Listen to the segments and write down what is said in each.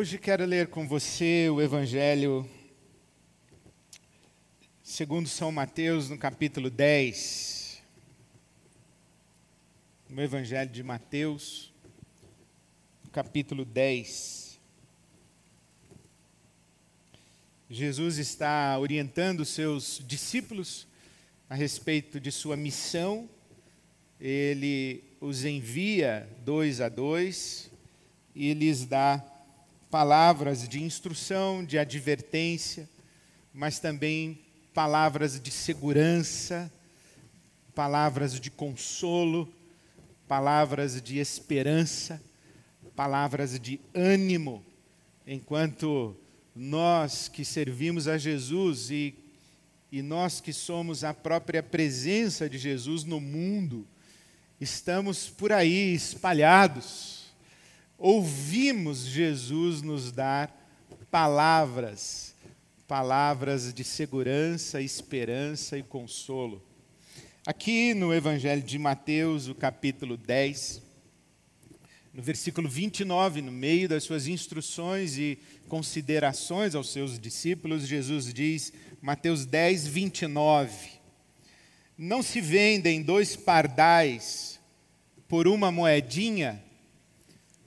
Hoje quero ler com você o Evangelho segundo São Mateus, no capítulo 10. O Evangelho de Mateus, no capítulo 10. Jesus está orientando seus discípulos a respeito de sua missão. Ele os envia dois a dois e lhes dá palavras de instrução, de advertência, mas também palavras de segurança, palavras de consolo, palavras de esperança, palavras de ânimo, enquanto nós que servimos a Jesus e, e nós que somos a própria presença de Jesus no mundo, estamos por aí espalhados ouvimos Jesus nos dar palavras, palavras de segurança, esperança e consolo. Aqui no Evangelho de Mateus, o capítulo 10, no versículo 29, no meio das suas instruções e considerações aos seus discípulos, Jesus diz, Mateus 10, 29, Não se vendem dois pardais por uma moedinha,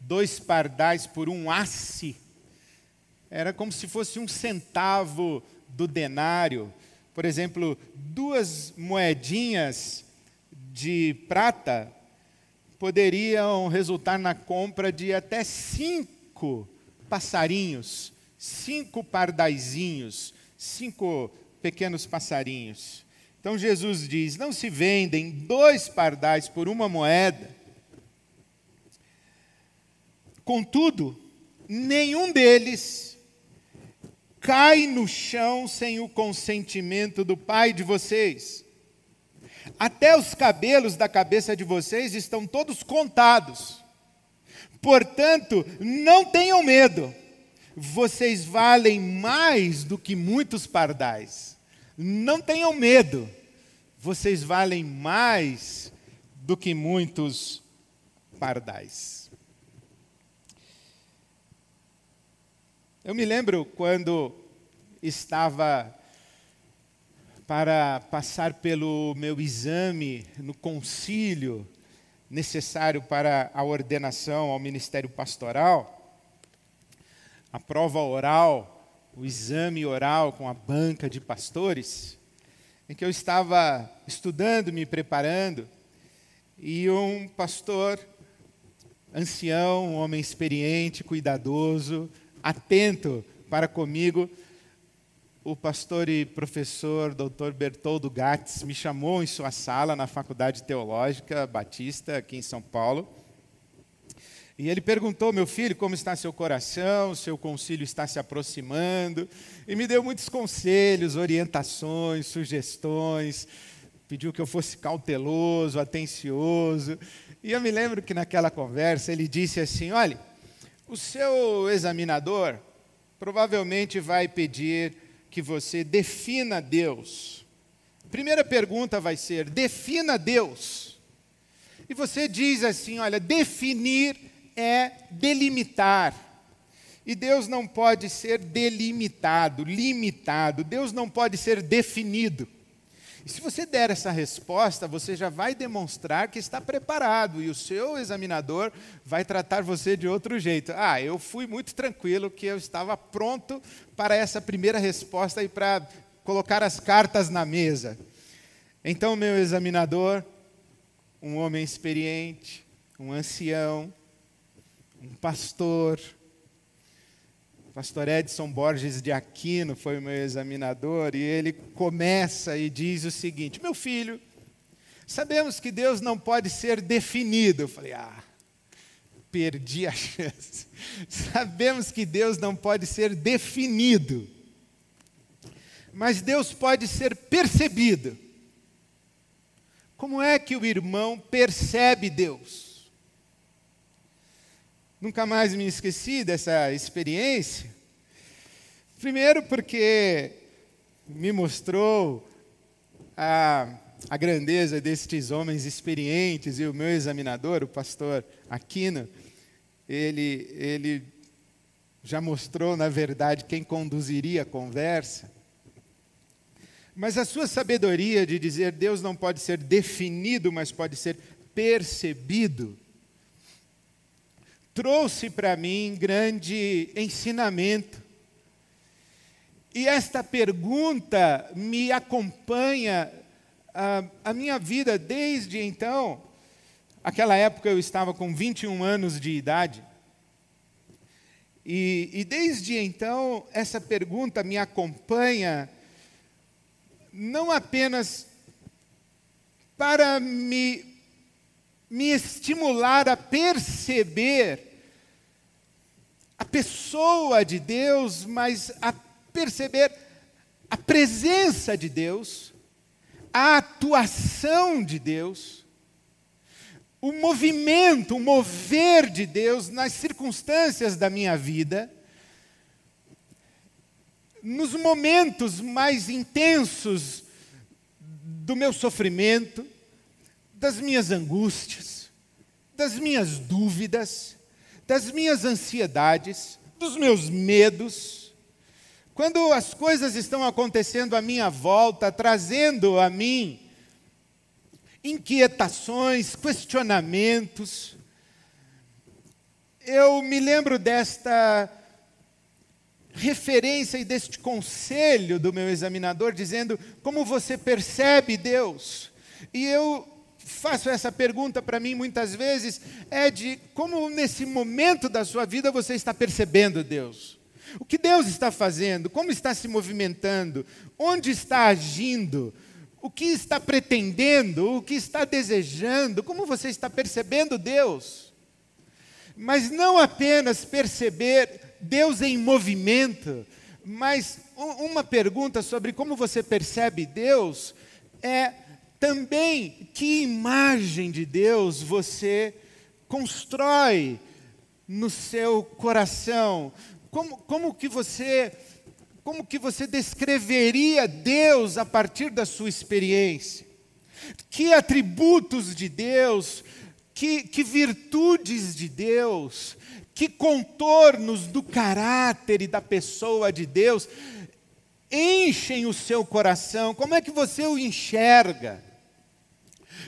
dois pardais por um asse. Era como se fosse um centavo do denário. Por exemplo, duas moedinhas de prata poderiam resultar na compra de até cinco passarinhos, cinco pardaizinhos, cinco pequenos passarinhos. Então Jesus diz: não se vendem dois pardais por uma moeda Contudo, nenhum deles cai no chão sem o consentimento do Pai de vocês. Até os cabelos da cabeça de vocês estão todos contados. Portanto, não tenham medo. Vocês valem mais do que muitos pardais. Não tenham medo. Vocês valem mais do que muitos pardais. Eu me lembro quando estava para passar pelo meu exame no concílio necessário para a ordenação ao ministério pastoral, a prova oral, o exame oral com a banca de pastores, em que eu estava estudando, me preparando, e um pastor ancião, um homem experiente, cuidadoso, atento para comigo, o pastor e professor Dr. Bertoldo Gatz me chamou em sua sala na Faculdade Teológica Batista, aqui em São Paulo. E ele perguntou, meu filho, como está seu coração, seu concílio está se aproximando, e me deu muitos conselhos, orientações, sugestões, pediu que eu fosse cauteloso, atencioso. E eu me lembro que naquela conversa ele disse assim: olha, o seu examinador provavelmente vai pedir que você defina Deus. Primeira pergunta vai ser: defina Deus. E você diz assim: olha, definir é delimitar. E Deus não pode ser delimitado, limitado. Deus não pode ser definido. E se você der essa resposta, você já vai demonstrar que está preparado e o seu examinador vai tratar você de outro jeito. Ah, eu fui muito tranquilo que eu estava pronto para essa primeira resposta e para colocar as cartas na mesa. Então, meu examinador, um homem experiente, um ancião, um pastor, pastor Edson Borges de Aquino foi o meu examinador, e ele começa e diz o seguinte: Meu filho, sabemos que Deus não pode ser definido. Eu falei, ah, perdi a chance. Sabemos que Deus não pode ser definido, mas Deus pode ser percebido. Como é que o irmão percebe Deus? Nunca mais me esqueci dessa experiência. Primeiro, porque me mostrou a, a grandeza destes homens experientes e o meu examinador, o pastor Aquino, ele, ele já mostrou, na verdade, quem conduziria a conversa. Mas a sua sabedoria de dizer Deus não pode ser definido, mas pode ser percebido, trouxe para mim grande ensinamento. E esta pergunta me acompanha a, a minha vida desde então. Aquela época eu estava com 21 anos de idade. E, e desde então, essa pergunta me acompanha, não apenas para me, me estimular a perceber a pessoa de Deus, mas a perceber a presença de Deus, a atuação de Deus, o movimento, o mover de Deus nas circunstâncias da minha vida, nos momentos mais intensos do meu sofrimento, das minhas angústias, das minhas dúvidas, das minhas ansiedades, dos meus medos, quando as coisas estão acontecendo à minha volta, trazendo a mim inquietações, questionamentos, eu me lembro desta referência e deste conselho do meu examinador, dizendo: Como você percebe Deus? E eu faço essa pergunta para mim muitas vezes: é de como nesse momento da sua vida você está percebendo Deus? O que Deus está fazendo? Como está se movimentando? Onde está agindo? O que está pretendendo? O que está desejando? Como você está percebendo Deus? Mas não apenas perceber Deus em movimento, mas uma pergunta sobre como você percebe Deus é também que imagem de Deus você constrói no seu coração, como, como que você como que você descreveria Deus a partir da sua experiência? Que atributos de Deus, que, que virtudes de Deus, que contornos do caráter e da pessoa de Deus enchem o seu coração? Como é que você o enxerga?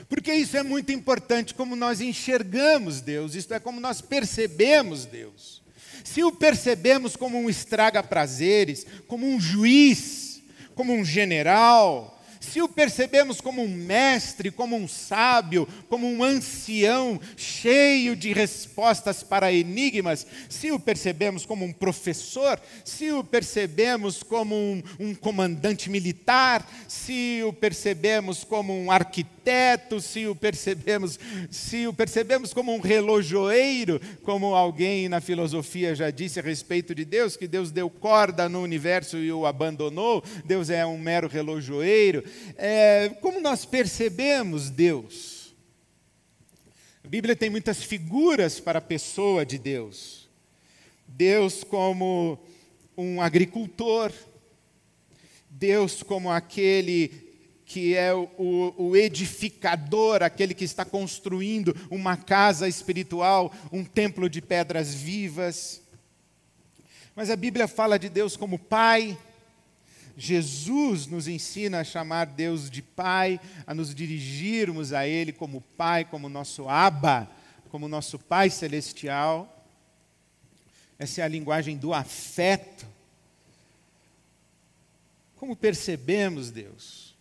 Porque isso é muito importante, como nós enxergamos Deus, isto é, como nós percebemos Deus. Se o percebemos como um estraga-prazeres, como um juiz, como um general, se o percebemos como um mestre, como um sábio, como um ancião cheio de respostas para enigmas, se o percebemos como um professor, se o percebemos como um, um comandante militar, se o percebemos como um arquiteto, se o percebemos, se o percebemos como um relojoeiro, como alguém na filosofia já disse a respeito de Deus, que Deus deu corda no universo e o abandonou, Deus é um mero relojoeiro é, como nós percebemos Deus? A Bíblia tem muitas figuras para a pessoa de Deus. Deus como um agricultor, Deus como aquele que é o, o, edificador, aquele que está construindo uma casa espiritual, um templo de pedras vivas. Mas a Bíblia fala de Deus como Pai, Jesus nos ensina a chamar Deus de Pai, a nos dirigirmos a Ele como Pai, como nosso Abba, como nosso Pai Celestial. Essa é a linguagem do afeto. Como percebemos Deus?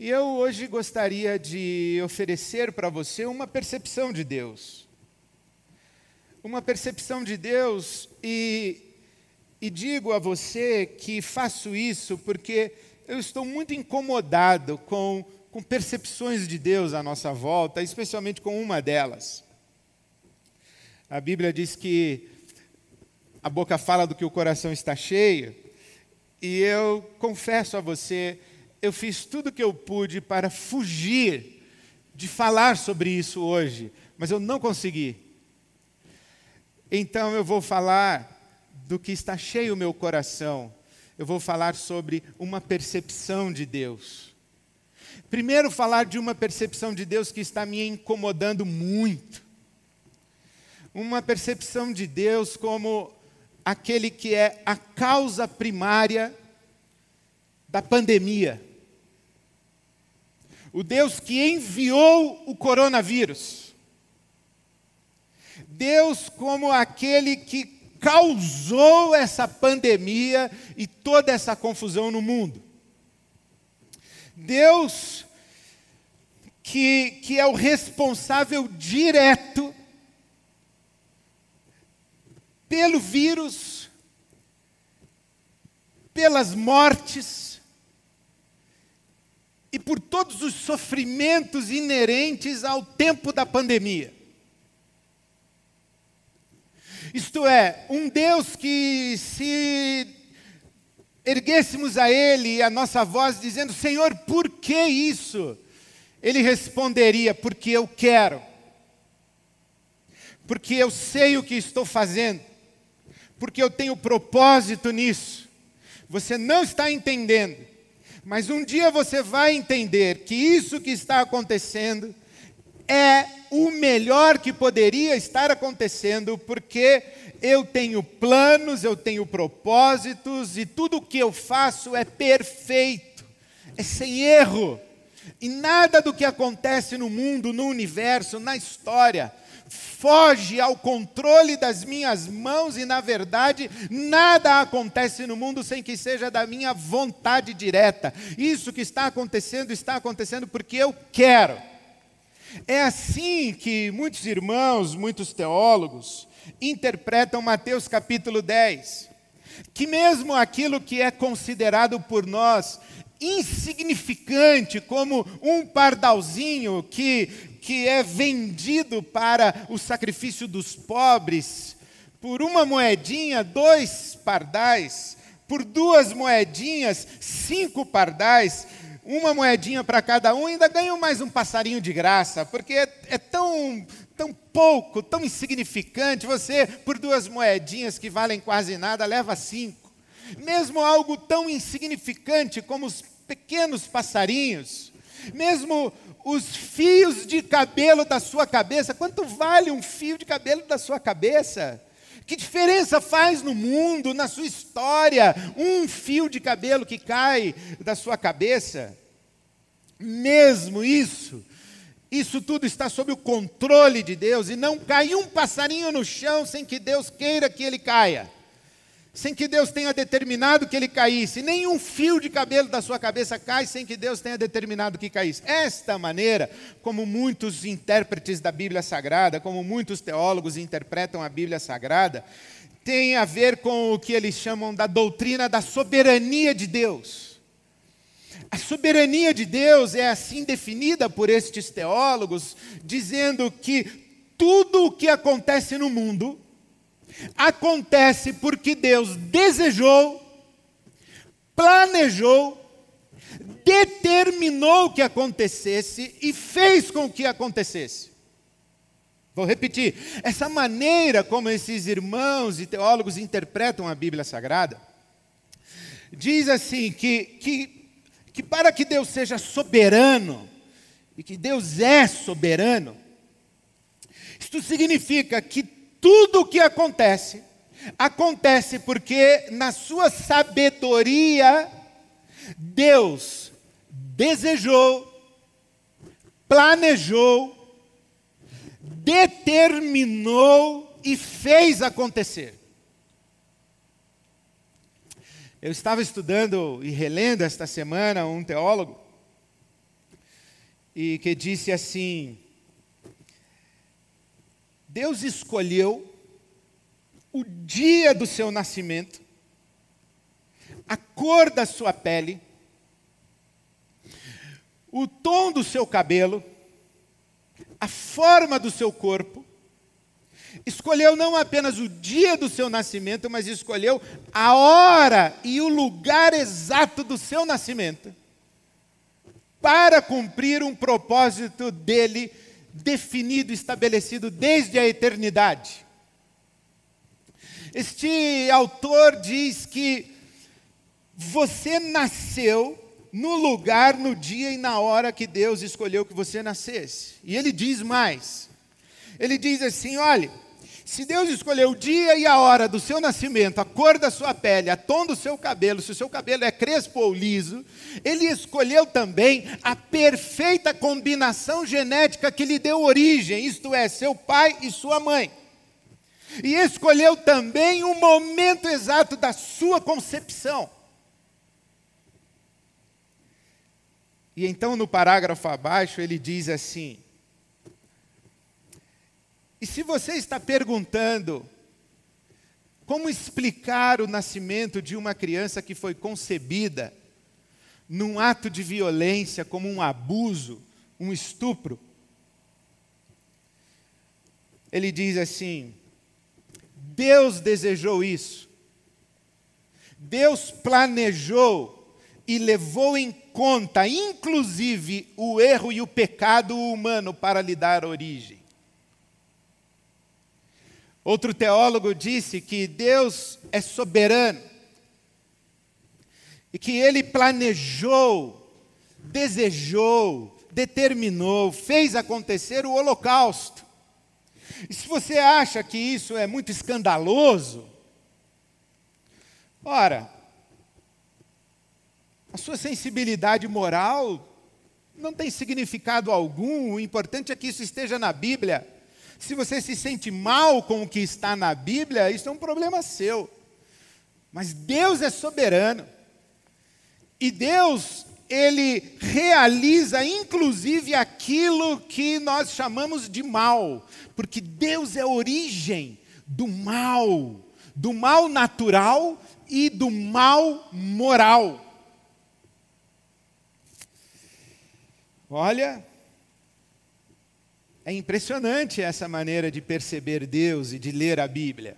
E eu hoje gostaria de oferecer para você uma percepção de Deus. Uma percepção de Deus e e digo a você que faço isso porque eu estou muito incomodado com, com percepções de Deus à nossa volta, especialmente com uma delas. A Bíblia diz que a boca fala do que o coração está cheio, e eu confesso a você, eu fiz tudo o que eu pude para fugir de falar sobre isso hoje, mas eu não consegui. Então eu vou falar do que está cheio o meu coração, eu vou falar sobre uma percepção de Deus. Primeiro, falar de uma percepção de Deus que está me incomodando muito. uma percepção de Deus como aquele que é a causa primária da pandemia. O Deus que enviou o coronavírus. Deus como aquele que causou essa pandemia e toda essa confusão no mundo. Deus que, que é o responsável direto pelo vírus, pelas mortes e por todos os sofrimentos inerentes ao tempo da pandemia. Isto é, um Deus que se erguêssemos a Ele a nossa voz dizendo: Senhor, por que isso? Ele responderia: Porque eu quero, porque eu sei o que estou fazendo, porque eu tenho propósito nisso. Você não está entendendo, mas um dia você vai entender que isso que está acontecendo é o melhor que poderia estar acontecendo, porque eu tenho planos, eu tenho propósitos e tudo o que eu faço é perfeito, é sem erro. E nada do que acontece no mundo, no universo, na história, foge ao controle das minhas mãos e, na verdade, nada acontece no mundo sem que seja da minha vontade direta. Isso que está acontecendo, está acontecendo porque eu quero. É assim que muitos irmãos, muitos teólogos, interpretam Mateus capítulo 10. Que mesmo aquilo que é considerado por nós insignificante, como um pardalzinho que, que é vendido para o sacrifício dos pobres, por uma moedinha, dois pardais, por duas moedinhas, cinco pardais, uma moedinha para cada um, ainda ganham mais um passarinho de graça, porque é, é tão, tão pouco, tão insignificante. Você, por duas moedinhas que valem quase nada, leva cinco. Mesmo algo tão insignificante como os pequenos passarinhos, mesmo os fios de cabelo da sua cabeça, quanto vale um fio de cabelo da sua cabeça? Que diferença faz no mundo, na sua história, um fio de cabelo que cai da sua cabeça? Mesmo isso, isso tudo está sob o controle de Deus e não cai um passarinho no chão sem que Deus queira que ele caia sem que Deus tenha determinado que ele caísse. Nenhum fio de cabelo da sua cabeça cai sem que Deus tenha determinado que caísse. Esta maneira, como muitos intérpretes da Bíblia Sagrada, como muitos teólogos interpretam a Bíblia Sagrada, tem a ver com o que eles chamam da doutrina da soberania de Deus. A soberania de Deus é assim definida por estes teólogos, dizendo que tudo o que acontece no mundo, Acontece porque Deus desejou, planejou, determinou que acontecesse e fez com que acontecesse. Vou repetir, essa maneira como esses irmãos e teólogos interpretam a Bíblia Sagrada, diz assim: que, que, que para que Deus seja soberano, e que Deus é soberano, isto significa que tudo o que acontece, acontece porque, na sua sabedoria, Deus desejou, planejou, determinou e fez acontecer. Eu estava estudando e relendo esta semana um teólogo e que disse assim: Deus escolheu o dia do seu nascimento, a cor da sua pele, o tom do seu cabelo, a forma do seu corpo, escolheu não apenas o dia do seu nascimento, mas escolheu a hora e o lugar exato do seu nascimento, para cumprir um propósito dele definido, estabelecido desde a eternidade. Este autor diz que você nasceu no lugar, no dia e na hora que Deus escolheu que você nascesse. E ele diz mais. Ele diz assim: olhe, Se Deus escolheu o dia e a hora do seu nascimento, a cor da sua pele, a tom do seu cabelo, se o seu cabelo é crespo ou liso, Ele escolheu também a perfeita combinação genética que lhe deu origem, isto é, seu pai e sua mãe. E escolheu também o momento exato da sua concepção. E então, no parágrafo abaixo, ele diz assim: e se você está perguntando como explicar o nascimento de uma criança que foi concebida num ato de violência, como um abuso, um estupro, ele diz assim: Deus desejou isso. Deus planejou e levou em conta, inclusive, o erro e o pecado humano para lhe dar origem. Outro teólogo disse que Deus é soberano e que ele planejou, desejou, determinou, fez acontecer o holocausto. E se você acha que isso é muito escandaloso, ora, a sua sensibilidade moral não tem significado algum, o importante é que isso esteja na Bíblia. Se você se sente mal com o que está na Bíblia, isso é um problema seu. Mas Deus é soberano. E Deus, ele realiza inclusive aquilo que nós chamamos de mal, porque Deus é a origem do mal, do mal natural e do mal moral. Olha, é impressionante essa maneira de perceber Deus e de ler a Bíblia.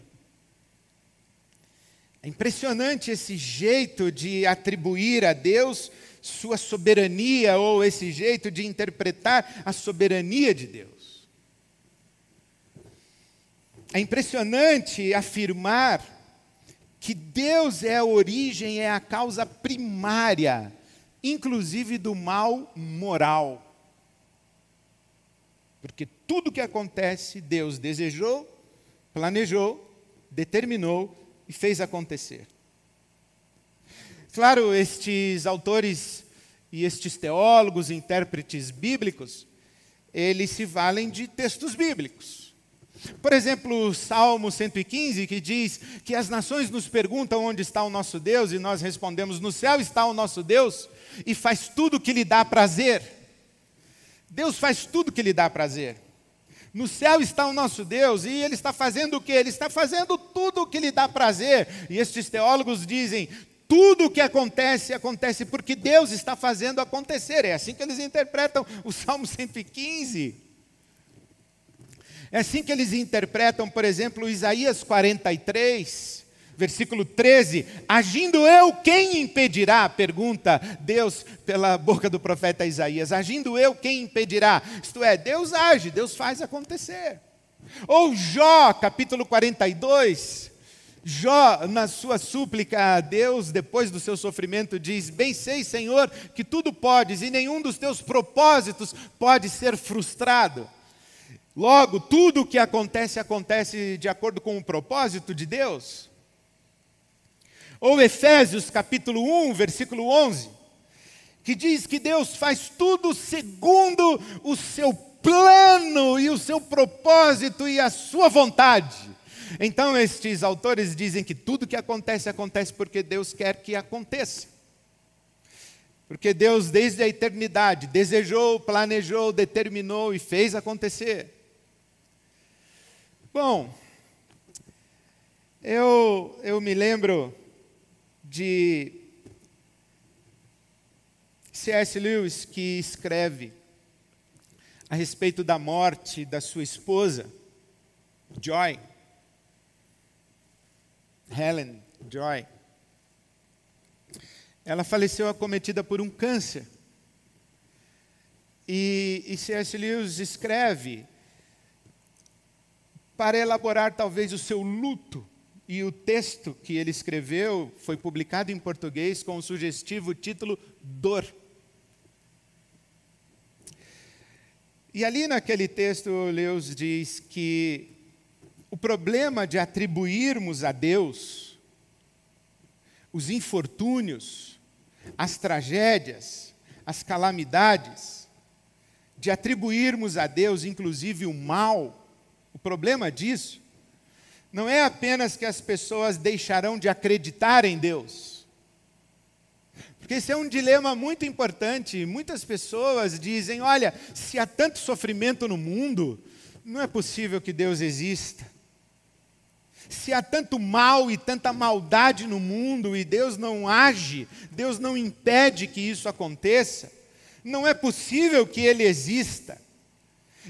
É impressionante esse jeito de atribuir a Deus sua soberania ou esse jeito de interpretar a soberania de Deus. É impressionante afirmar que Deus é a origem, é a causa primária, inclusive do mal moral. Porque tudo que acontece, Deus desejou, planejou, determinou e fez acontecer. Claro, estes autores e estes teólogos, intérpretes bíblicos, eles se valem de textos bíblicos. Por exemplo, o Salmo 115, que diz que as nações nos perguntam onde está o nosso Deus, e nós respondemos: no céu está o nosso Deus, e faz tudo o que lhe dá prazer. Deus faz tudo que lhe dá prazer. No céu está o nosso Deus e ele está fazendo o que? Ele está fazendo tudo o que lhe dá prazer. E estes teólogos dizem: tudo o que acontece, acontece porque Deus está fazendo acontecer. É assim que eles interpretam o Salmo 115. É assim que eles interpretam, por exemplo, Isaías 43 versículo 13: Agindo eu, quem impedirá? Pergunta Deus pela boca do profeta Isaías: Agindo eu, quem impedirá? Isto é, Deus age, Deus faz acontecer. Ou Jó, capítulo 42. Jó, na sua súplica a Deus, depois do seu sofrimento, diz: Bem sei, Senhor, que tudo podes e nenhum dos teus propósitos pode ser frustrado. Logo, tudo o que acontece, acontece de acordo com o propósito de Deus. Ou Efésios capítulo 1, versículo 11, que diz que Deus faz tudo segundo o seu plano e o seu propósito e a sua vontade. Então, estes autores dizem que tudo que acontece, acontece porque Deus quer que aconteça. Porque Deus, desde a eternidade, desejou, planejou, determinou e fez acontecer. Bom, eu, eu me lembro de C.S. Lewis, que escreve a respeito da morte da sua esposa, Joy, Helen Joy. Ela faleceu acometida por um câncer. E, e C.S. Lewis escreve para elaborar talvez o seu luto e o texto que ele escreveu foi publicado em português com o sugestivo título Dor. E ali naquele texto, Leus diz que o problema de atribuirmos a Deus os infortúnios, as tragédias, as calamidades, de atribuirmos a Deus inclusive o mal, o problema disso não é apenas que as pessoas deixarão de acreditar em Deus. Porque esse é um dilema muito importante. Muitas pessoas dizem: olha, se há tanto sofrimento no mundo, não é possível que Deus exista. Se há tanto mal e tanta maldade no mundo e Deus não age, Deus não impede que isso aconteça, não é possível que Ele exista.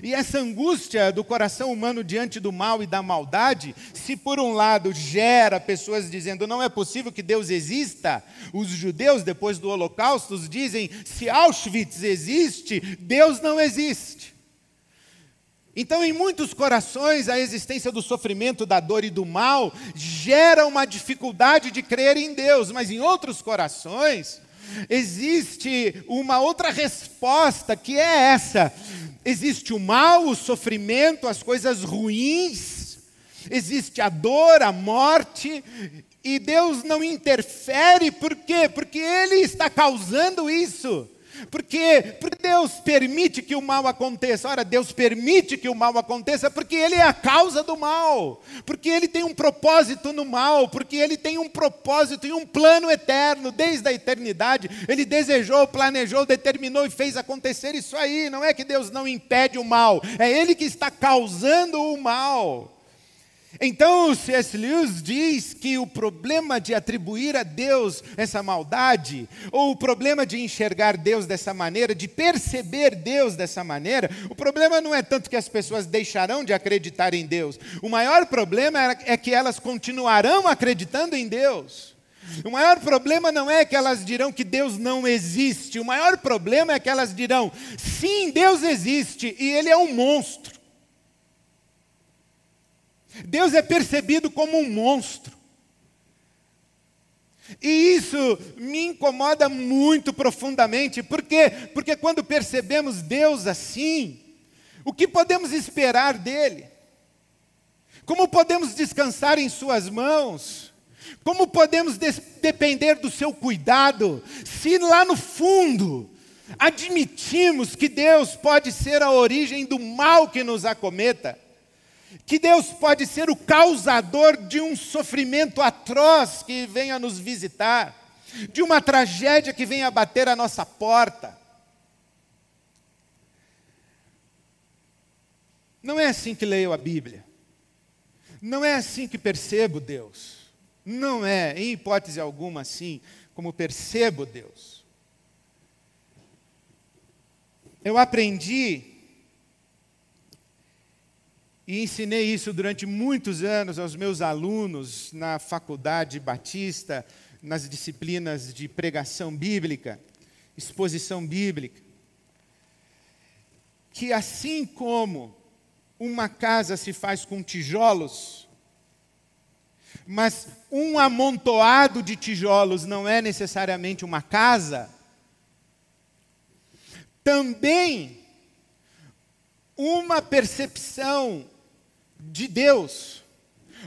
E essa angústia do coração humano diante do mal e da maldade, se por um lado gera pessoas dizendo não é possível que Deus exista, os judeus depois do Holocausto dizem se Auschwitz existe, Deus não existe. Então, em muitos corações, a existência do sofrimento, da dor e do mal gera uma dificuldade de crer em Deus, mas em outros corações existe uma outra resposta que é essa: existe o mal, o sofrimento, as coisas ruins, existe a dor, a morte, e Deus não interfere, por quê? Porque Ele está causando isso. Porque, porque Deus permite que o mal aconteça. Ora, Deus permite que o mal aconteça porque Ele é a causa do mal. Porque Ele tem um propósito no mal. Porque Ele tem um propósito e um plano eterno. Desde a eternidade, Ele desejou, planejou, determinou e fez acontecer isso aí. Não é que Deus não impede o mal, é Ele que está causando o mal. Então, C.S. Lewis diz que o problema de atribuir a Deus essa maldade, ou o problema de enxergar Deus dessa maneira, de perceber Deus dessa maneira, o problema não é tanto que as pessoas deixarão de acreditar em Deus, o maior problema é que elas continuarão acreditando em Deus. O maior problema não é que elas dirão que Deus não existe, o maior problema é que elas dirão: sim, Deus existe e Ele é um monstro. Deus é percebido como um monstro. E isso me incomoda muito profundamente, por quê? Porque quando percebemos Deus assim, o que podemos esperar dele? Como podemos descansar em Suas mãos? Como podemos depender do seu cuidado, se lá no fundo admitimos que Deus pode ser a origem do mal que nos acometa? Que Deus pode ser o causador de um sofrimento atroz que venha nos visitar, de uma tragédia que venha bater a nossa porta. Não é assim que leio a Bíblia. Não é assim que percebo Deus. Não é, em hipótese alguma, assim como percebo Deus. Eu aprendi e ensinei isso durante muitos anos aos meus alunos na faculdade batista, nas disciplinas de pregação bíblica, exposição bíblica. Que assim como uma casa se faz com tijolos, mas um amontoado de tijolos não é necessariamente uma casa, também uma percepção de Deus,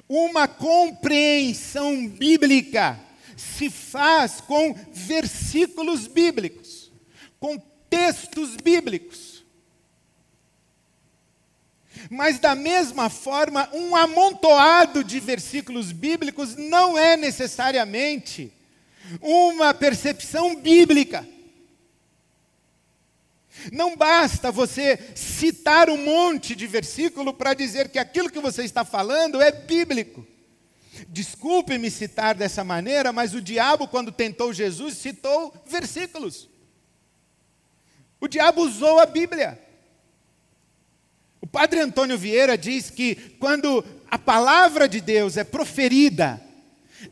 uma compreensão bíblica se faz com versículos bíblicos, com textos bíblicos. Mas, da mesma forma, um amontoado de versículos bíblicos não é necessariamente uma percepção bíblica. Não basta você citar um monte de versículo para dizer que aquilo que você está falando é bíblico. Desculpe-me citar dessa maneira, mas o diabo, quando tentou Jesus, citou versículos. O diabo usou a Bíblia. O padre Antônio Vieira diz que quando a palavra de Deus é proferida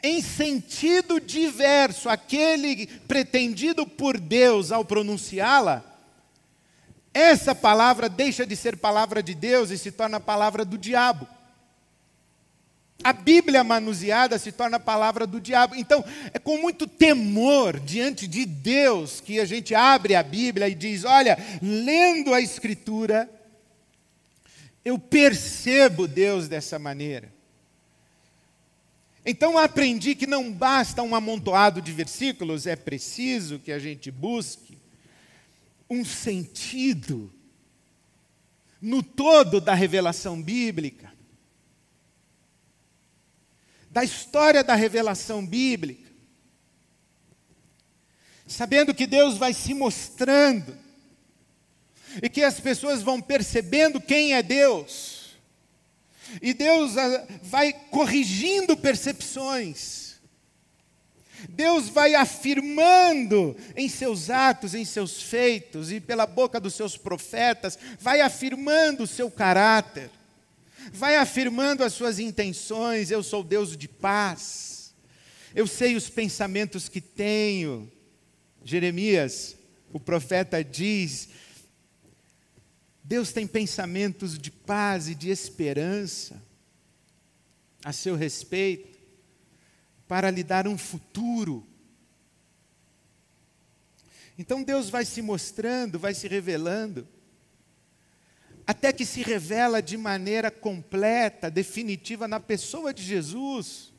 em sentido diverso aquele pretendido por Deus ao pronunciá-la, essa palavra deixa de ser palavra de Deus e se torna palavra do diabo. A Bíblia manuseada se torna palavra do diabo. Então, é com muito temor diante de Deus que a gente abre a Bíblia e diz: olha, lendo a Escritura, Eu percebo Deus dessa maneira. Então aprendi que não basta um amontoado de versículos, é preciso que a gente busque um sentido no todo da revelação bíblica, da história da revelação bíblica, sabendo que Deus vai se mostrando e que as pessoas vão percebendo quem é Deus e Deus ah, vai corrigindo percepções. Deus vai afirmando em seus atos, em seus feitos e pela boca dos seus profetas, vai afirmando o seu caráter, vai afirmando as suas intenções. Eu sou Deus de paz, eu sei os pensamentos que tenho. Jeremias, o profeta, diz Deus tem pensamentos de paz e de esperança a seu respeito, para lhe dar um futuro. Então Deus vai se mostrando, vai se revelando, até que se revela de maneira completa, definitiva na pessoa de Jesus.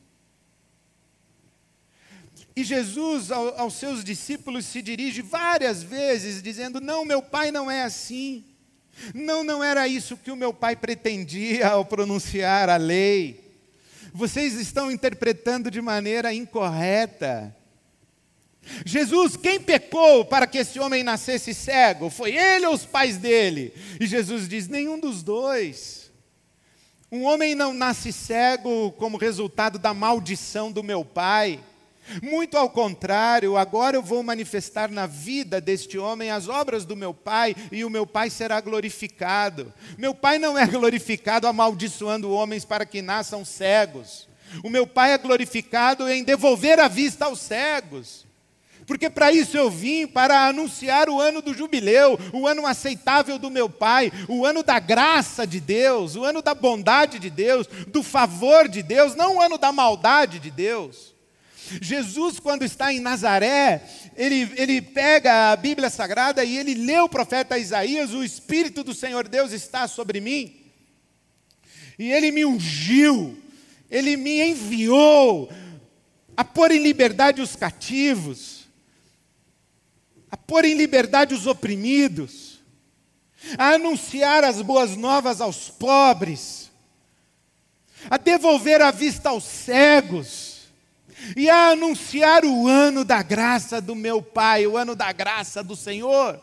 E Jesus ao, aos seus discípulos se dirige várias vezes, dizendo: Não, meu pai não é assim. Não, não era isso que o meu pai pretendia ao pronunciar a lei. Vocês estão interpretando de maneira incorreta. Jesus, quem pecou para que esse homem nascesse cego? Foi ele ou os pais dele? E Jesus diz: nenhum dos dois. Um homem não nasce cego como resultado da maldição do meu pai. Muito ao contrário, agora eu vou manifestar na vida deste homem as obras do meu pai e o meu pai será glorificado. Meu pai não é glorificado amaldiçoando homens para que nasçam cegos. O meu pai é glorificado em devolver a vista aos cegos. Porque para isso eu vim, para anunciar o ano do jubileu, o ano aceitável do meu Pai, o ano da graça de Deus, o ano da bondade de Deus, do favor de Deus, não o ano da maldade de Deus. Jesus, quando está em Nazaré, ele, ele pega a Bíblia Sagrada e ele lê o profeta Isaías: O Espírito do Senhor Deus está sobre mim, e ele me ungiu, ele me enviou a pôr em liberdade os cativos, a pôr em liberdade os oprimidos, a anunciar as boas novas aos pobres, a devolver a vista aos cegos, e a anunciar o ano da graça do meu Pai, o ano da graça do Senhor.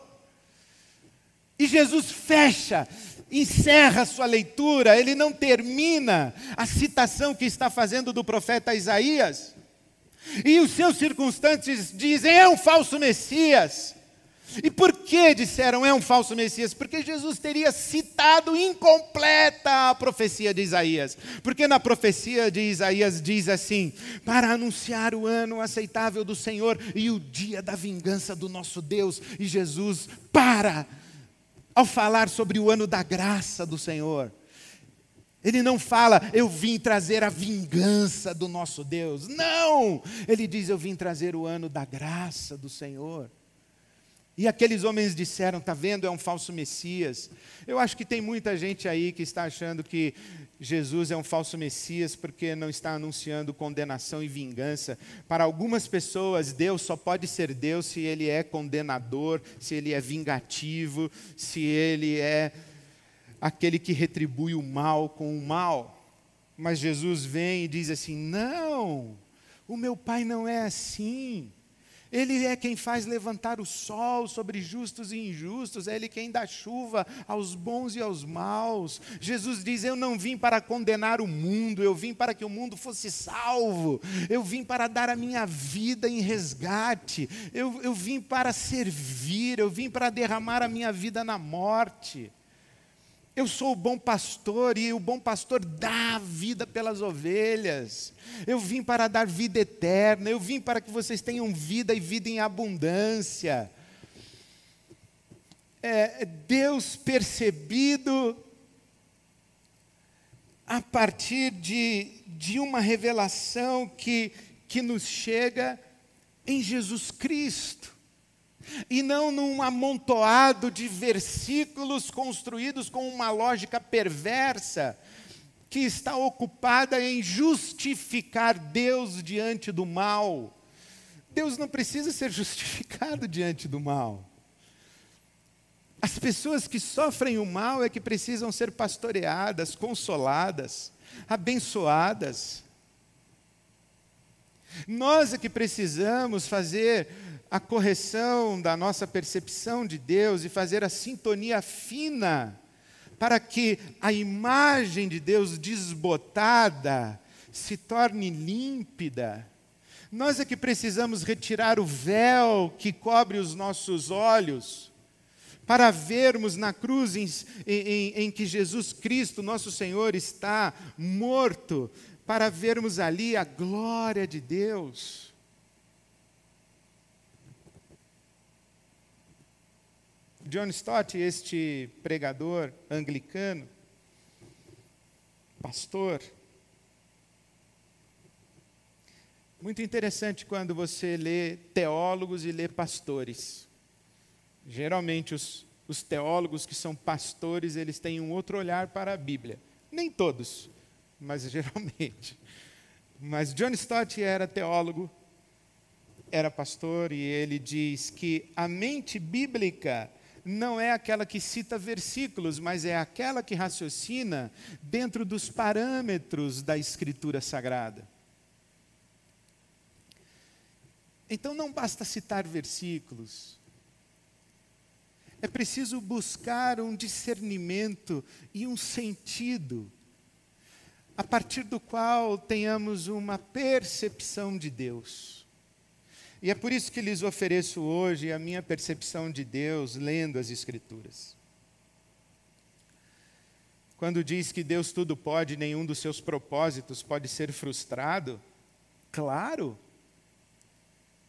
E Jesus fecha, encerra sua leitura, ele não termina a citação que está fazendo do profeta Isaías. E os seus circunstantes dizem: é um falso Messias. E por que disseram é um falso Messias? Porque Jesus teria citado incompleta a profecia de Isaías. Porque na profecia de Isaías diz assim: para anunciar o ano aceitável do Senhor e o dia da vingança do nosso Deus. E Jesus para ao falar sobre o ano da graça do Senhor. Ele não fala, eu vim trazer a vingança do nosso Deus. Não! Ele diz, eu vim trazer o ano da graça do Senhor. E aqueles homens disseram: está vendo, é um falso Messias. Eu acho que tem muita gente aí que está achando que Jesus é um falso Messias porque não está anunciando condenação e vingança. Para algumas pessoas, Deus só pode ser Deus se ele é condenador, se ele é vingativo, se ele é aquele que retribui o mal com o mal. Mas Jesus vem e diz assim: não, o meu pai não é assim. Ele é quem faz levantar o sol sobre justos e injustos, é Ele quem dá chuva aos bons e aos maus. Jesus diz: Eu não vim para condenar o mundo, eu vim para que o mundo fosse salvo, eu vim para dar a minha vida em resgate, eu, eu vim para servir, eu vim para derramar a minha vida na morte. Eu sou o bom pastor e o bom pastor dá vida pelas ovelhas. Eu vim para dar vida eterna, eu vim para que vocês tenham vida e vida em abundância. É, Deus percebido a partir de, de uma revelação que, que nos chega em Jesus Cristo. E não num amontoado de versículos construídos com uma lógica perversa que está ocupada em justificar Deus diante do mal. Deus não precisa ser justificado diante do mal. As pessoas que sofrem o mal é que precisam ser pastoreadas, consoladas, abençoadas. Nós é que precisamos fazer a correção da nossa percepção de Deus e fazer a sintonia fina para que a imagem de Deus desbotada se torne límpida. Nós é que precisamos retirar o véu que cobre os nossos olhos, para vermos na cruz em, em, em, que Jesus Cristo, nosso Senhor, está morto, para vermos ali a glória de Deus. John Stott, este pregador anglicano, pastor, muito interessante quando você lê teólogos e lê pastores. Geralmente os, os teólogos que são pastores, eles têm um outro olhar para a Bíblia. Nem todos, mas geralmente. Mas John Stott era teólogo, era pastor, e ele diz que a mente bíblica não é aquela que cita versículos, mas é aquela que raciocina dentro dos parâmetros da Escritura Sagrada. Então não basta citar versículos, é preciso buscar um discernimento e um sentido a partir do qual tenhamos uma percepção de Deus. E é por isso que lhes ofereço hoje a minha percepção de Deus lendo as Escrituras. Quando diz que Deus tudo pode, nenhum dos seus propósitos pode ser frustrado, claro,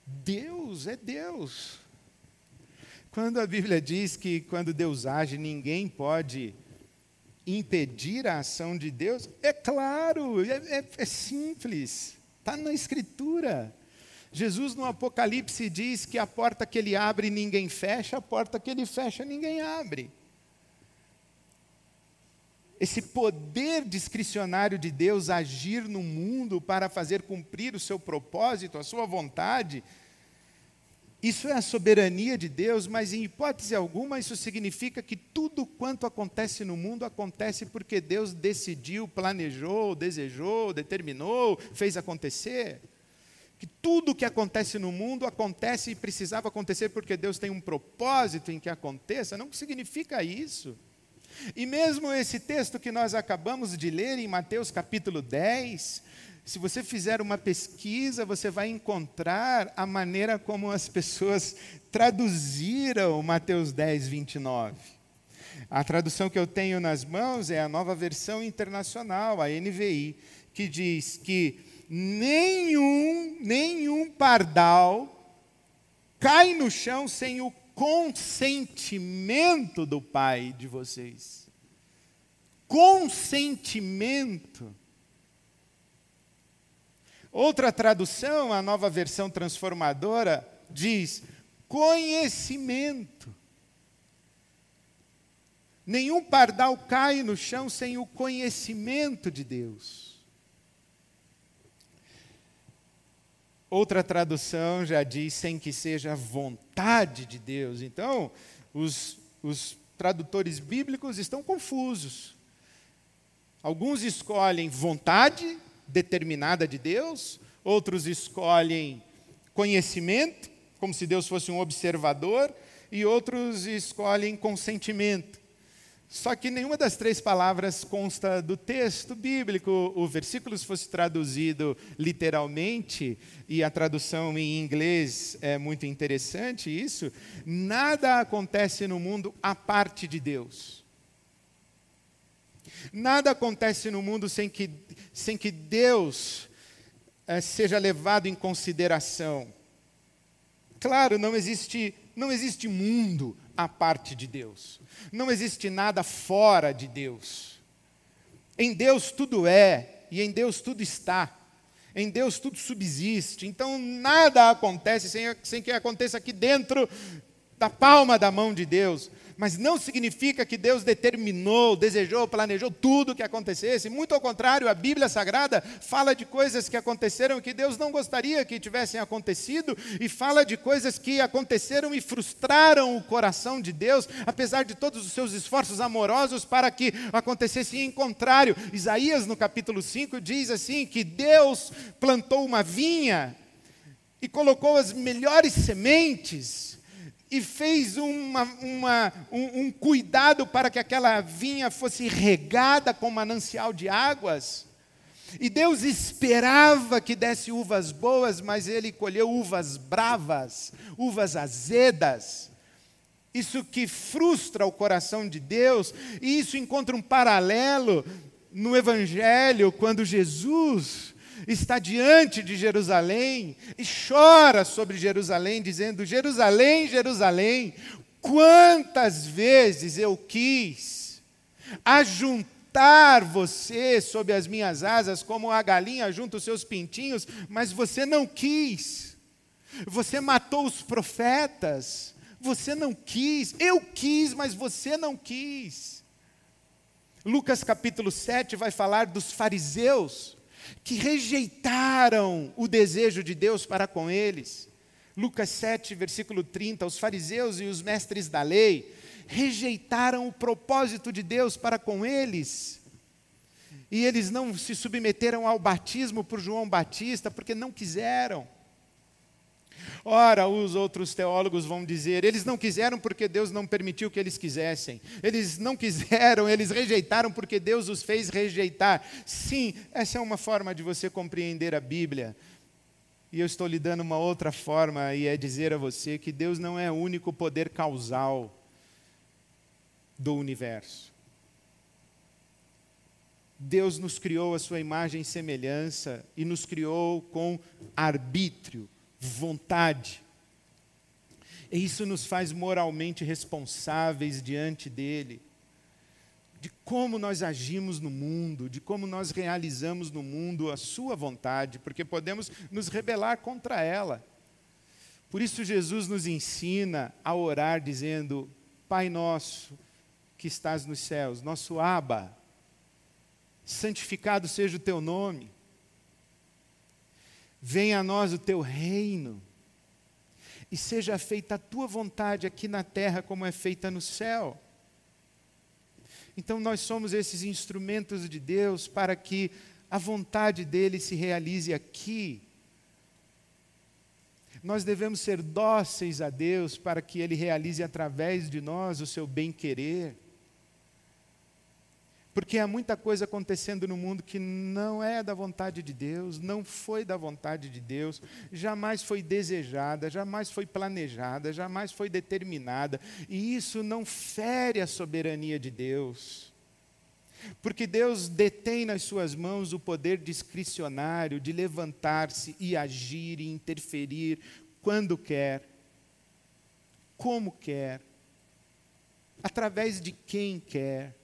Deus é Deus. Quando a Bíblia diz que quando Deus age, ninguém pode impedir a ação de Deus? É claro, é, é, é simples, está na Escritura. Jesus no Apocalipse diz que a porta que ele abre ninguém fecha, a porta que ele fecha ninguém abre. Esse poder discricionário de Deus agir no mundo para fazer cumprir o seu propósito, a sua vontade, isso é a soberania de Deus, mas em hipótese alguma isso significa que tudo quanto acontece no mundo acontece porque Deus decidiu, planejou, desejou, determinou, fez acontecer. Que tudo que acontece no mundo acontece e precisava acontecer porque Deus tem um propósito em que aconteça, não significa isso. E mesmo esse texto que nós acabamos de ler em Mateus capítulo 10, se você fizer uma pesquisa, você vai encontrar a maneira como as pessoas traduziram Mateus 10, 29. A tradução que eu tenho nas mãos é a nova versão internacional, a NVI, que diz que nenhum, nenhum pardal cai no chão sem o consentimento do Pai de vocês. Consentimento. Outra tradução, a nova versão transformadora, diz conhecimento. Nenhum pardal cai no chão sem o conhecimento de Deus. Outra tradução já diz sem que seja vontade de Deus. Então, os, os tradutores bíblicos estão confusos. Alguns escolhem vontade determinada de Deus, outros escolhem conhecimento, como se Deus fosse um observador, e outros escolhem consentimento. Só que nenhuma das três palavras consta do texto bíblico. O versículo, se fosse traduzido literalmente, e a tradução em inglês é muito interessante isso, nada acontece no mundo à parte de Deus. Nada acontece no mundo sem que, sem que Deus é, seja levado em consideração. Claro, não existe, não existe mundo à parte de Deus. Não existe nada fora de Deus. Em Deus tudo é e em Deus tudo está. Em Deus tudo subsiste, então nada acontece sem, sem que aconteça aqui dentro da palma da mão de Deus mas não significa que Deus determinou, desejou, planejou tudo que acontecesse. Muito ao contrário, a Bíblia Sagrada fala de coisas que aconteceram que Deus não gostaria que tivessem acontecido, e fala de coisas que aconteceram e frustraram o coração de Deus, apesar de todos os seus esforços amorosos para que acontecesse em contrário. Isaías, no capítulo 5, diz assim: que Deus plantou uma vinha e colocou as melhores sementes e fez uma, uma, um, um cuidado para que aquela vinha fosse regada com manancial de águas. E Deus esperava que desse uvas boas, mas ele colheu uvas bravas, uvas azedas. Isso que frustra o coração de Deus, e isso encontra um paralelo no Evangelho, quando Jesus está diante de Jerusalém e chora sobre Jerusalém, dizendo: Jerusalém, Jerusalém, quantas vezes eu quis ajuntar você sob as minhas asas, como a galinha junta os seus pintinhos, mas você não quis. Você matou os profetas, você não quis. Eu quis, mas você não quis. Lucas capítulo 7 vai falar dos fariseus que rejeitaram o desejo de Deus para com eles. Lucas 7, versículo 30, os fariseus e os mestres da lei rejeitaram o propósito de Deus para com eles. E eles não se submeteram ao batismo por João Batista porque não quiseram. Ora, os outros teólogos vão dizer, eles não quiseram porque Deus não permitiu que eles quisessem. Eles não quiseram, eles rejeitaram porque Deus os fez rejeitar. Sim, essa é uma forma de você compreender a Bíblia. E eu estou lhe dando uma outra forma, e é dizer a você que Deus não é o único poder causal do universo. Deus nos criou a sua imagem e semelhança e nos criou com arbítrio vontade. E isso nos faz moralmente responsáveis diante dele, de como nós agimos no mundo, de como nós realizamos no mundo a sua vontade, porque podemos nos rebelar contra ela. Por isso, Jesus nos ensina a orar dizendo: Pai nosso que estás nos céus, nosso Abba, santificado seja o teu nome Venha a nós o teu reino, e seja feita a tua vontade aqui na terra como é feita no céu. Então nós somos esses instrumentos de Deus para que a vontade dele se realize aqui. Nós devemos ser dóceis a Deus para que ele realize através de nós o seu bem-querer. Porque há muita coisa acontecendo no mundo que não é da vontade de Deus, não foi da vontade de Deus, jamais foi desejada, jamais foi planejada, jamais foi determinada, e isso não fere a soberania de Deus. Porque Deus detém nas suas mãos o poder discricionário de levantar-se e agir e interferir quando quer, como quer, através de quem quer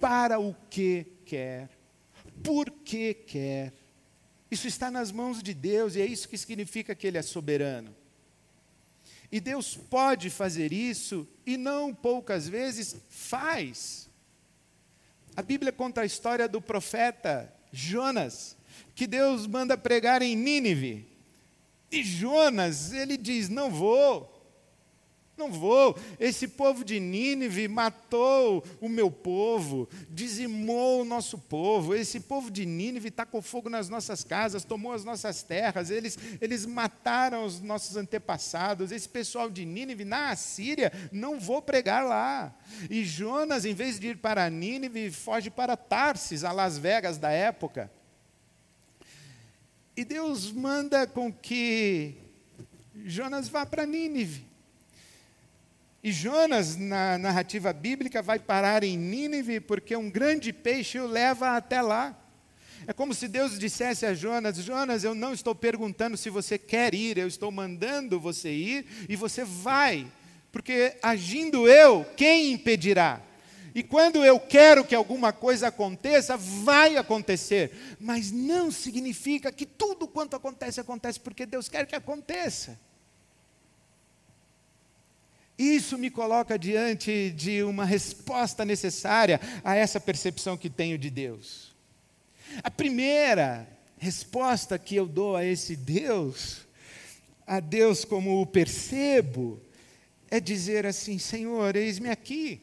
para o que quer, por que quer. Isso está nas mãos de Deus e é isso que significa que Ele é soberano. E Deus pode fazer isso e não poucas vezes faz. A Bíblia conta a história do profeta Jonas, que Deus manda pregar em Nínive. E Jonas, ele diz: Não vou. Não vou. Esse povo de Nínive matou o meu povo, dizimou o nosso povo. Esse povo de Nínive tacou fogo nas nossas casas, tomou as nossas terras, eles, eles mataram os nossos antepassados. Esse pessoal de Nínive, na Assíria, não vou pregar lá. E Jonas, em vez de ir para Nínive, foge para Tarsis, a Las Vegas da época. E Deus manda com que Jonas vá para Nínive. E Jonas, na narrativa bíblica, vai parar em Nínive porque um grande peixe o leva até lá. É como se Deus dissesse a Jonas: Jonas, eu não estou perguntando se você quer ir, eu estou mandando você ir e você vai, porque agindo eu, quem impedirá? E quando eu quero que alguma coisa aconteça, vai acontecer. Mas não significa que tudo quanto acontece, acontece porque Deus quer que aconteça. Isso me coloca diante de uma resposta necessária a essa percepção que tenho de Deus. A primeira resposta que eu dou a esse Deus, a Deus como o percebo, é dizer assim: Senhor, eis-me aqui.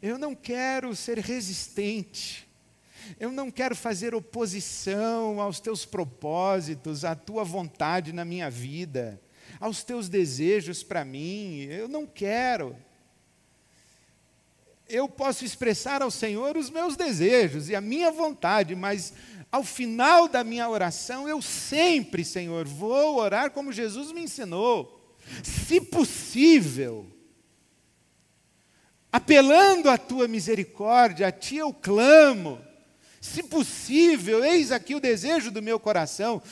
Eu não quero ser resistente. Eu não quero fazer oposição aos teus propósitos, à tua vontade na minha vida aos teus desejos para mim. Eu não quero. Eu posso expressar ao Senhor os meus desejos e a minha vontade, mas ao final da minha oração, eu sempre, Senhor, vou orar como Jesus me ensinou. Se possível, apelando à tua misericórdia, a ti eu clamo. Se possível, eis aqui o desejo do meu coração.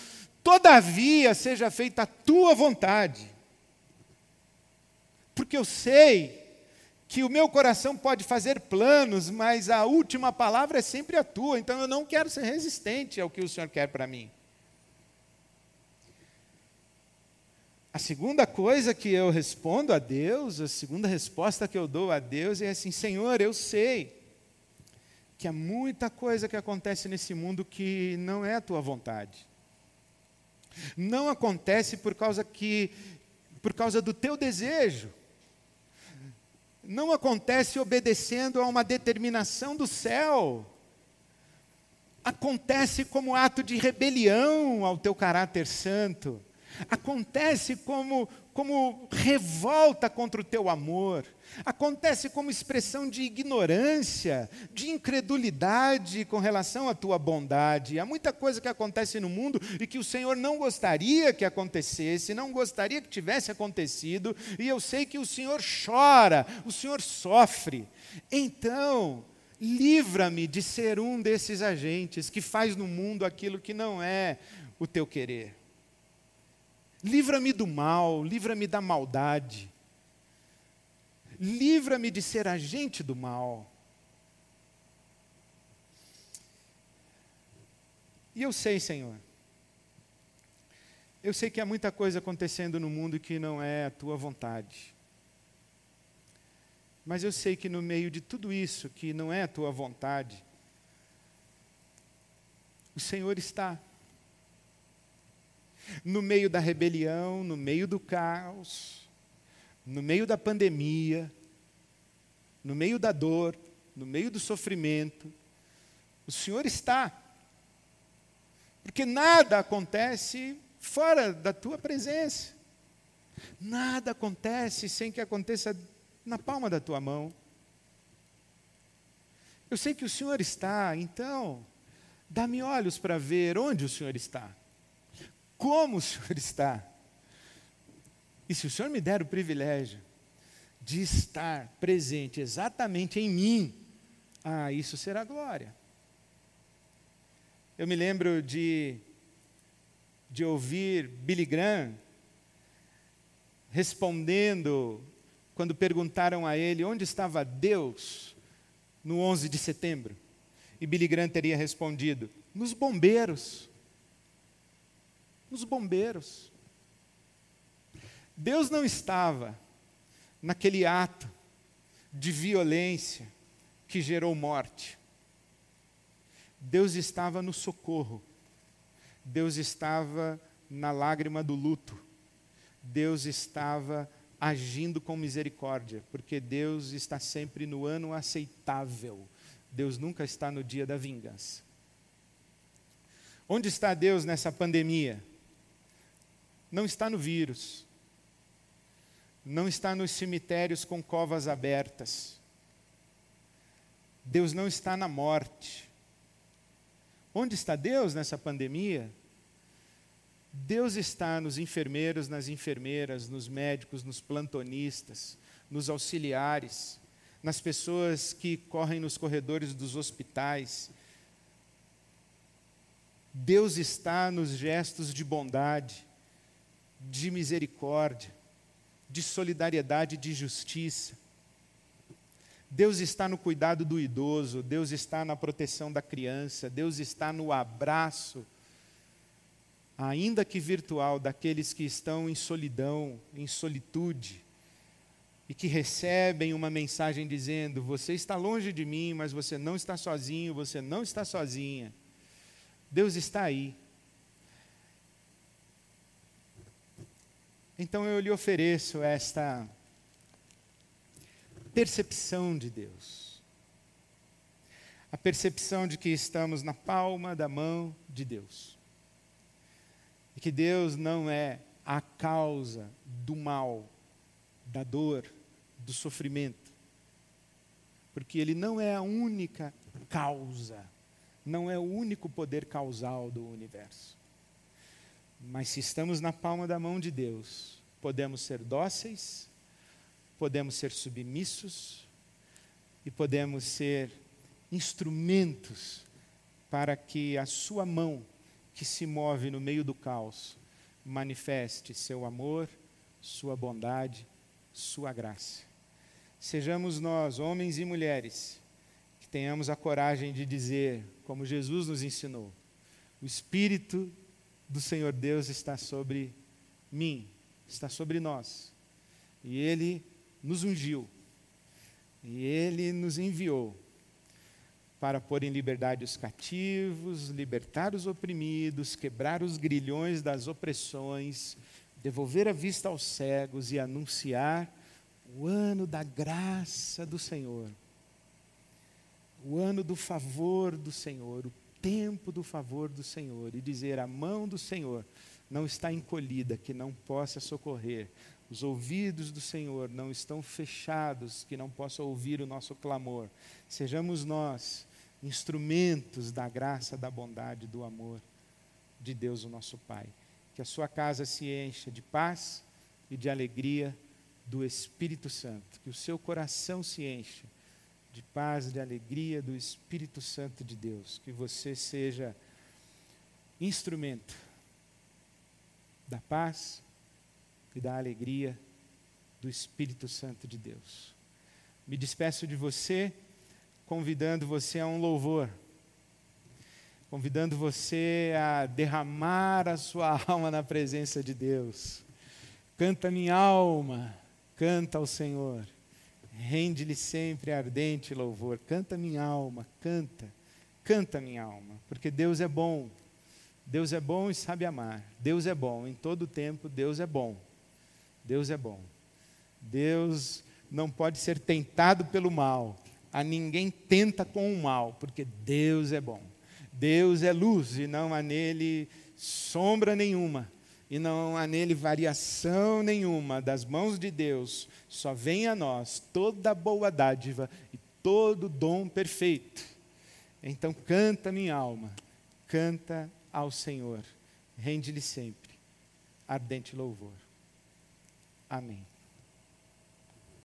Todavia seja feita a tua vontade. Porque eu sei que o meu coração pode fazer planos, mas a última palavra é sempre a tua, então eu não quero ser resistente ao que o Senhor quer para mim. A segunda coisa que eu respondo a Deus, a segunda resposta que eu dou a Deus é assim: Senhor, eu sei que há muita coisa que acontece nesse mundo que não é a tua vontade. Não acontece por causa que por causa do teu desejo. Não acontece obedecendo a uma determinação do céu. Acontece como ato de rebelião ao teu caráter santo. Acontece como como revolta contra o teu amor, acontece como expressão de ignorância, de incredulidade com relação à tua bondade. Há muita coisa que acontece no mundo e que o Senhor não gostaria que acontecesse, não gostaria que tivesse acontecido, e eu sei que o Senhor chora, o Senhor sofre. Então, livra-me de ser um desses agentes que faz no mundo aquilo que não é o teu querer. Livra-me do mal, livra-me da maldade. Livra-me de ser agente do mal. E eu sei, Senhor, eu sei que há muita coisa acontecendo no mundo que não é a tua vontade. Mas eu sei que no meio de tudo isso que não é a tua vontade, o Senhor está no meio da rebelião, no meio do caos, no meio da pandemia, no meio da dor, no meio do sofrimento, o Senhor está. Porque nada acontece fora da tua presença. Nada acontece sem que aconteça na palma da tua mão. Eu sei que o Senhor está, então, dá-me olhos para ver onde o Senhor está como o Senhor está. E se o Senhor me der o privilégio de estar presente exatamente em mim, ah, isso será glória. Eu me lembro de, de ouvir Billy Graham respondendo quando perguntaram a ele onde estava Deus no 11 de setembro. E Billy Graham teria respondido: nos bombeiros nos bombeiros. Deus não estava naquele ato de violência que gerou morte. Deus estava no socorro. Deus estava na lágrima do luto. Deus estava agindo com misericórdia, porque Deus está sempre no ano aceitável. Deus nunca está no dia da vingança. Onde está Deus nessa pandemia? Não está no vírus, não está nos cemitérios com covas abertas. Deus não está na morte. Onde está Deus nessa pandemia? Deus está nos enfermeiros, nas enfermeiras, nos médicos, nos plantonistas, nos auxiliares, nas pessoas que correm nos corredores dos hospitais. Deus está nos gestos de bondade de misericórdia, de solidariedade de justiça. Deus está no cuidado do idoso, Deus está na proteção da criança, Deus está no abraço, ainda que virtual, daqueles que estão em solidão, em solitude, e que recebem uma mensagem dizendo: Você está longe de mim, mas você não está sozinho, você não está sozinha. Deus está aí. Então eu lhe ofereço esta percepção de Deus. A percepção de que estamos na palma da mão de Deus. E que Deus não é a causa do mal, da dor, do sofrimento. Porque Ele não é a única causa, não é o único poder causal do universo. Mas se estamos na palma da mão de Deus, podemos ser dóceis, podemos ser submissos e podemos ser instrumentos para que a sua mão, que se move no meio do caos, manifeste seu amor, sua bondade, sua graça. Sejamos nós, homens e mulheres, que tenhamos a coragem de dizer, como Jesus nos ensinou: o Espírito do Senhor Deus está sobre mim, está sobre nós. E Ele nos ungiu. E Ele nos enviou para pôr em liberdade os cativos, libertar os oprimidos, quebrar os grilhões das opressões, devolver a vista aos cegos e anunciar o ano da graça do Senhor, o ano do favor do Senhor, o tempo do favor do Senhor e dizer: a mão do Senhor não está encolhida, que não possa socorrer, os ouvidos do Senhor não estão fechados, que não possa ouvir o nosso clamor. Sejamos nós instrumentos da graça, da bondade, do amor de Deus, o nosso Pai. Que a sua casa se encha de paz e de alegria do Espírito Santo. Que o seu coração se encha de paz de alegria do Espírito Santo de Deus. Que você seja instrumento da paz e da alegria do Espírito Santo de Deus. Me despeço de você, convidando você a um louvor, convidando você a derramar a sua alma na presença de Deus. Canta minha alma, canta ao Senhor. Rende-lhe sempre ardente louvor. Canta minha alma, canta, canta minha alma, porque Deus é bom. Deus é bom e sabe amar. Deus é bom em todo tempo, Deus é bom. Deus é bom. Deus não pode ser tentado pelo mal. A ninguém tenta com o mal, porque Deus é bom. Deus é luz e não há nele sombra nenhuma e não há nele variação nenhuma das mãos de Deus, só vem a nós toda boa dádiva e todo dom perfeito. Então canta minha alma, canta ao Senhor, rende-lhe sempre ardente louvor. Amém.